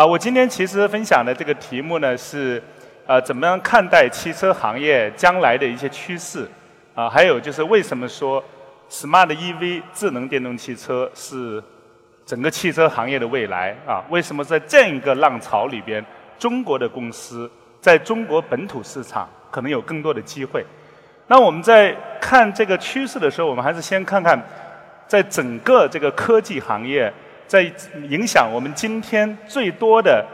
啊，我今天其实分享的这个题目呢是，呃，怎么样看待汽车行业将来的一些趋势？啊，还有就是为什么说 Smart EV 智能电动汽车是整个汽车行业的未来？啊，为什么在这样一个浪潮里边，中国的公司在中国本土市场可能有更多的机会？那我们在看这个趋势的时候，我们还是先看看，在整个这个科技行业。在影响我们今天最多的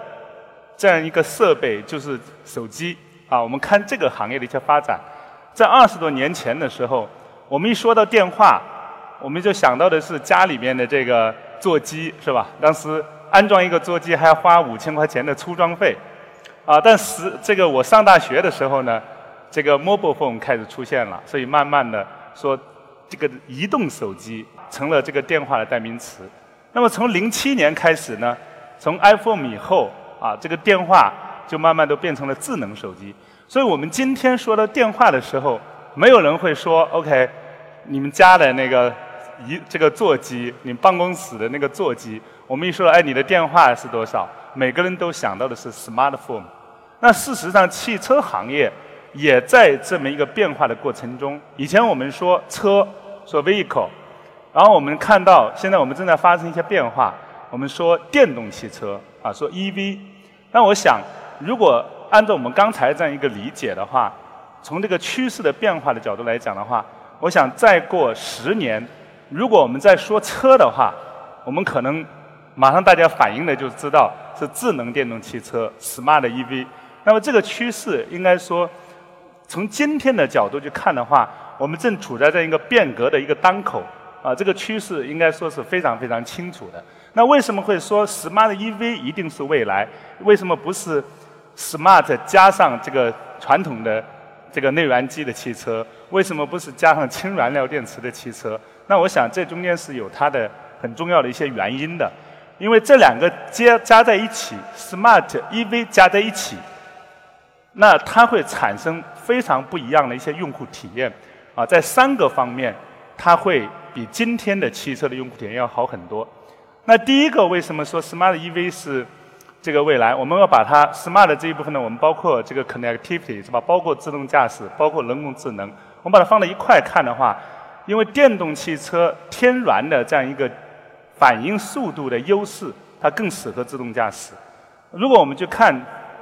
这样一个设备就是手机啊。我们看这个行业的一些发展，在二十多年前的时候，我们一说到电话，我们就想到的是家里面的这个座机，是吧？当时安装一个座机还要花五千块钱的出装费啊。但是这个我上大学的时候呢，这个 mobile phone 开始出现了，所以慢慢的说这个移动手机成了这个电话的代名词。那么从零七年开始呢，从 iPhone 以后啊，这个电话就慢慢都变成了智能手机。所以我们今天说到电话的时候，没有人会说 OK，你们家的那个一这个座机，你办公室的那个座机，我们一说哎，你的电话是多少？每个人都想到的是 smartphone。那事实上，汽车行业也在这么一个变化的过程中。以前我们说车，说 vehicle。然后我们看到，现在我们正在发生一些变化。我们说电动汽车啊，说 EV。那我想，如果按照我们刚才这样一个理解的话，从这个趋势的变化的角度来讲的话，我想再过十年，如果我们在说车的话，我们可能马上大家反应的就知道是智能电动汽车 （Smart EV）。那么这个趋势应该说，从今天的角度去看的话，我们正处在这样一个变革的一个当口。啊，这个趋势应该说是非常非常清楚的。那为什么会说 smart EV 一定是未来？为什么不是 smart 加上这个传统的这个内燃机的汽车？为什么不是加上氢燃料电池的汽车？那我想这中间是有它的很重要的一些原因的。因为这两个加加在一起，smart EV 加在一起，那它会产生非常不一样的一些用户体验。啊，在三个方面，它会。比今天的汽车的用户体验要好很多。那第一个，为什么说 smart EV 是这个未来？我们要把它 smart 这一部分呢，我们包括这个 connectivity 是吧？包括自动驾驶，包括人工智能，我们把它放在一块看的话，因为电动汽车天然的这样一个反应速度的优势，它更适合自动驾驶。如果我们去看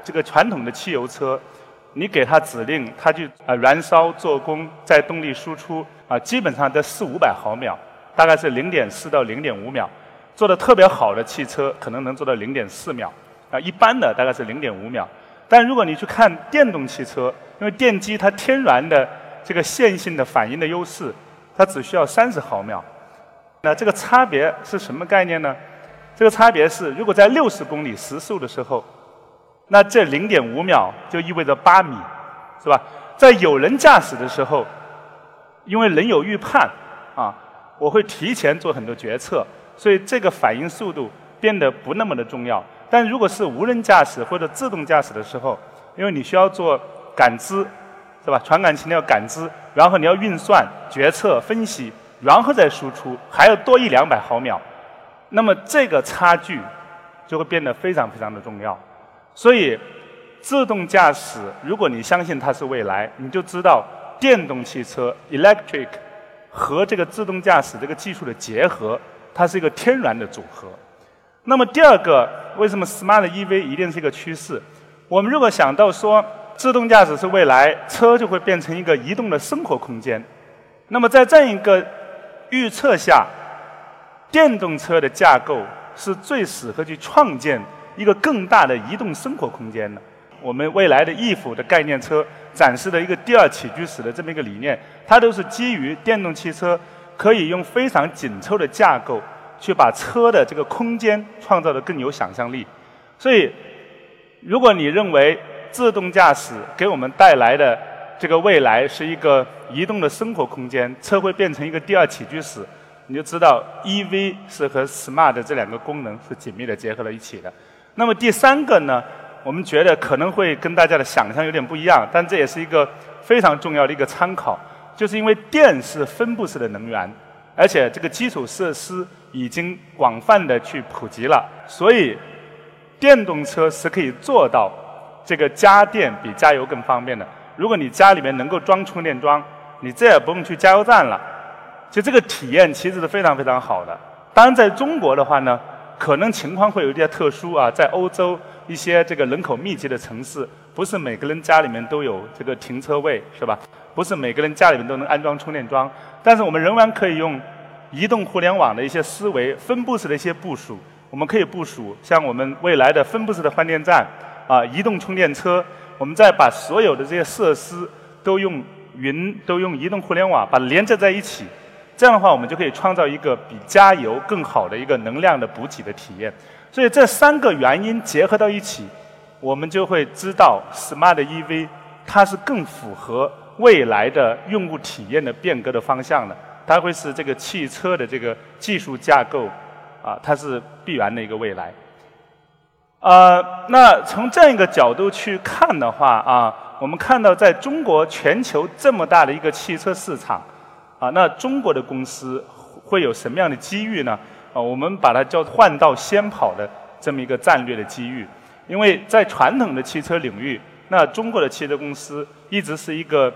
这个传统的汽油车，你给它指令，它就啊燃烧、做工、在动力输出啊，基本上在四五百毫秒，大概是零点四到零点五秒。做的特别好的汽车可能能做到零点四秒，啊，一般的大概是零点五秒。但如果你去看电动汽车，因为电机它天然的这个线性的反应的优势，它只需要三十毫秒。那这个差别是什么概念呢？这个差别是，如果在六十公里时速的时候。那这零点五秒就意味着八米，是吧？在有人驾驶的时候，因为人有预判，啊，我会提前做很多决策，所以这个反应速度变得不那么的重要。但如果是无人驾驶或者自动驾驶的时候，因为你需要做感知，是吧？传感器你要感知，然后你要运算、决策、分析，然后再输出，还要多一两百毫秒，那么这个差距就会变得非常非常的重要。所以，自动驾驶，如果你相信它是未来，你就知道电动汽车 （electric） 和这个自动驾驶这个技术的结合，它是一个天然的组合。那么第二个，为什么 smart EV 一定是一个趋势？我们如果想到说自动驾驶是未来，车就会变成一个移动的生活空间。那么在这样一个预测下，电动车的架构是最适合去创建。一个更大的移动生活空间呢？我们未来的 EVE 的概念车展示的一个第二起居室的这么一个理念，它都是基于电动汽车可以用非常紧凑的架构去把车的这个空间创造的更有想象力。所以，如果你认为自动驾驶给我们带来的这个未来是一个移动的生活空间，车会变成一个第二起居室，你就知道 EV 是和 Smart 这两个功能是紧密的结合在一起的。那么第三个呢，我们觉得可能会跟大家的想象有点不一样，但这也是一个非常重要的一个参考，就是因为电是分布式的能源，而且这个基础设施已经广泛的去普及了，所以电动车是可以做到这个加电比加油更方便的。如果你家里面能够装充电桩，你再也不用去加油站了。就这个体验其实是非常非常好的。当然，在中国的话呢，可能情况会有一点特殊啊。在欧洲一些这个人口密集的城市，不是每个人家里面都有这个停车位，是吧？不是每个人家里面都能安装充电桩。但是我们仍然可以用移动互联网的一些思维，分布式的一些部署。我们可以部署像我们未来的分布式的换电站啊，移动充电车。我们再把所有的这些设施都用云、都用移动互联网把它连接在一起。这样的话，我们就可以创造一个比加油更好的一个能量的补给的体验。所以这三个原因结合到一起，我们就会知道 Smart EV 它是更符合未来的用户体验的变革的方向的。它会是这个汽车的这个技术架构啊，它是必然的一个未来。呃，那从这样一个角度去看的话啊，我们看到在中国全球这么大的一个汽车市场。啊，那中国的公司会有什么样的机遇呢？啊，我们把它叫换道先跑的这么一个战略的机遇。因为在传统的汽车领域，那中国的汽车公司一直是一个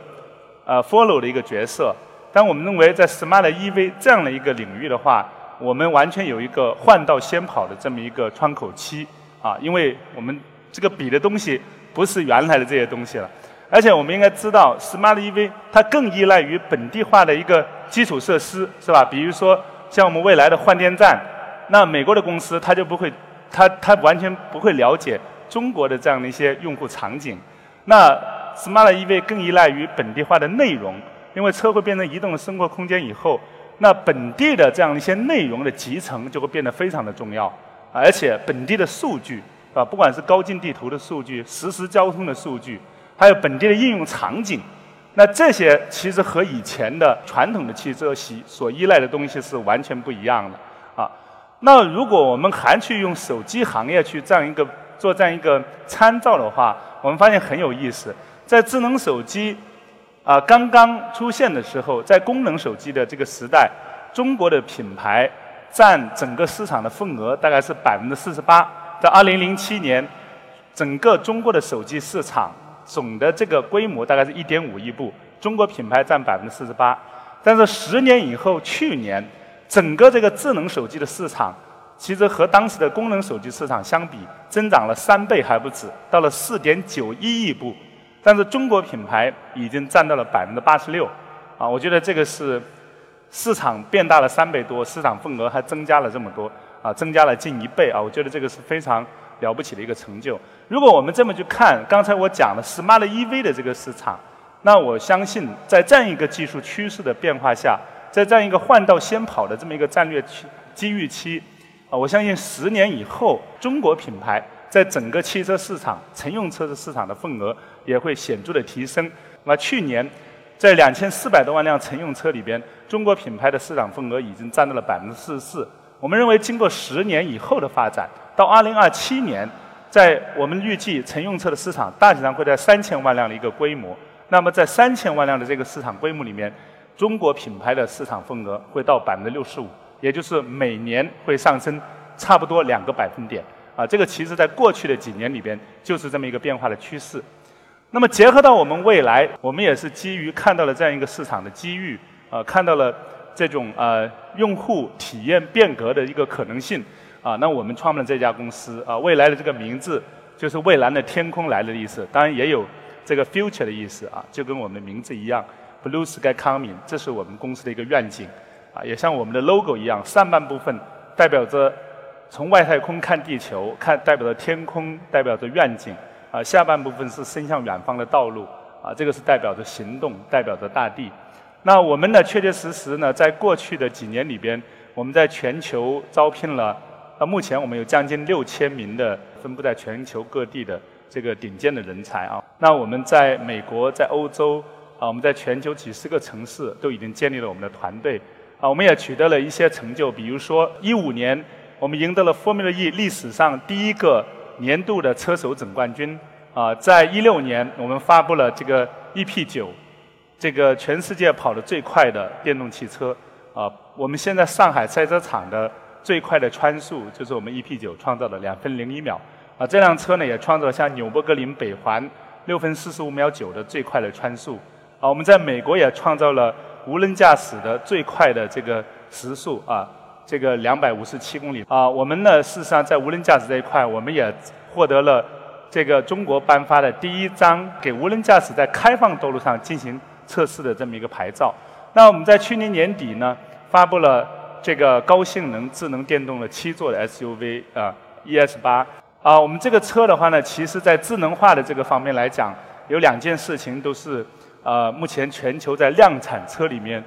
呃 follow 的一个角色。但我们认为，在 smart EV 这样的一个领域的话，我们完全有一个换道先跑的这么一个窗口期啊，因为我们这个比的东西不是原来的这些东西了。而且我们应该知道，Smart EV 它更依赖于本地化的一个基础设施，是吧？比如说像我们未来的换电站，那美国的公司它就不会，它它完全不会了解中国的这样的一些用户场景。那 Smart EV 更依赖于本地化的内容，因为车会变成移动的生活空间以后，那本地的这样一些内容的集成就会变得非常的重要，而且本地的数据，啊，不管是高精地图的数据、实时交通的数据。还有本地的应用场景，那这些其实和以前的传统的汽车系所依赖的东西是完全不一样的啊。那如果我们还去用手机行业去这样一个做这样一个参照的话，我们发现很有意思。在智能手机啊刚刚出现的时候，在功能手机的这个时代，中国的品牌占整个市场的份额大概是百分之四十八。在二零零七年，整个中国的手机市场。总的这个规模大概是一点五亿部，中国品牌占百分之四十八。但是十年以后，去年整个这个智能手机的市场，其实和当时的功能手机市场相比，增长了三倍还不止，到了四点九一亿部。但是中国品牌已经占到了百分之八十六，啊，我觉得这个是市场变大了三倍多，市场份额还增加了这么多，啊，增加了近一倍啊，我觉得这个是非常。了不起的一个成就。如果我们这么去看刚才我讲的 Smart EV 的这个市场，那我相信在这样一个技术趋势的变化下，在这样一个换道先跑的这么一个战略期机遇期，啊，我相信十年以后，中国品牌在整个汽车市场、乘用车的市场的份额也会显著的提升。那去年，在两千四百多万辆乘用车里边，中国品牌的市场份额已经占到了百分之四十四。我们认为，经过十年以后的发展，到二零二七年，在我们预计乘用车的市场大体上会在三千万辆的一个规模。那么，在三千万辆的这个市场规模里面，中国品牌的市场份额会到百分之六十五，也就是每年会上升差不多两个百分点。啊，这个其实在过去的几年里边就是这么一个变化的趋势。那么，结合到我们未来，我们也是基于看到了这样一个市场的机遇，啊，看到了。这种呃用户体验变革的一个可能性。啊，那我们创办了这家公司啊，未来的这个名字就是蔚蓝的天空来的意思，当然也有这个 future 的意思啊，就跟我们的名字一样，blue sky coming，这是我们公司的一个愿景。啊，也像我们的 logo 一样，上半部分代表着从外太空看地球，看代表着天空，代表着愿景。啊，下半部分是伸向远方的道路。啊，这个是代表着行动，代表着大地。那我们呢，确确实实呢，在过去的几年里边，我们在全球招聘了，到目前我们有将近六千名的分布在全球各地的这个顶尖的人才啊。那我们在美国、在欧洲啊，我们在全球几十个城市都已经建立了我们的团队啊。我们也取得了一些成就，比如说一五年我们赢得了 Formula E 历史上第一个年度的车手总冠军啊。在一六年，我们发布了这个 EP 九。这个全世界跑得最快的电动汽车，啊，我们现在上海赛车场的最快的圈速就是我们 EP9 创造的两分零一秒。啊，这辆车呢也创造了像纽博格林北环六分四十五秒九的最快的穿速。啊，我们在美国也创造了无人驾驶的最快的这个时速啊，这个两百五十七公里。啊，我们呢事实上在无人驾驶这一块，我们也获得了这个中国颁发的第一张给无人驾驶在开放道路上进行测试的这么一个牌照。那我们在去年年底呢，发布了这个高性能智能电动的七座的 SUV 啊，ES 八。啊，我们这个车的话呢，其实在智能化的这个方面来讲，有两件事情都是呃，目前全球在量产车里面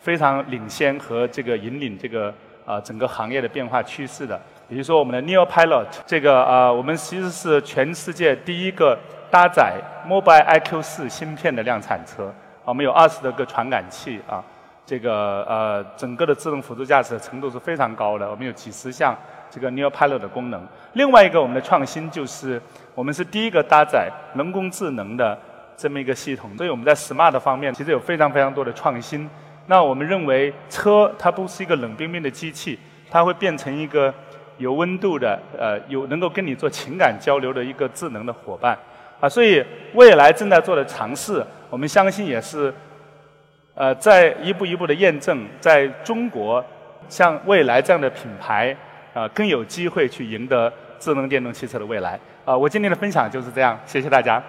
非常领先和这个引领这个啊整个行业的变化趋势的。比如说我们的 Neo Pilot，这个啊，我们其实是全世界第一个搭载 Mobile IQ 四芯片的量产车。我们有二十多个传感器啊，这个呃整个的自动辅助驾驶的程度是非常高的。我们有几十项这个 Neo Pilot 的功能。另外一个我们的创新就是，我们是第一个搭载人工智能的这么一个系统。所以我们在 Smart 方面其实有非常非常多的创新。那我们认为车它不是一个冷冰冰的机器，它会变成一个有温度的呃有能够跟你做情感交流的一个智能的伙伴。啊，所以未来正在做的尝试，我们相信也是，呃，在一步一步的验证，在中国像未来这样的品牌，啊，更有机会去赢得智能电动汽车的未来。啊，我今天的分享就是这样，谢谢大家。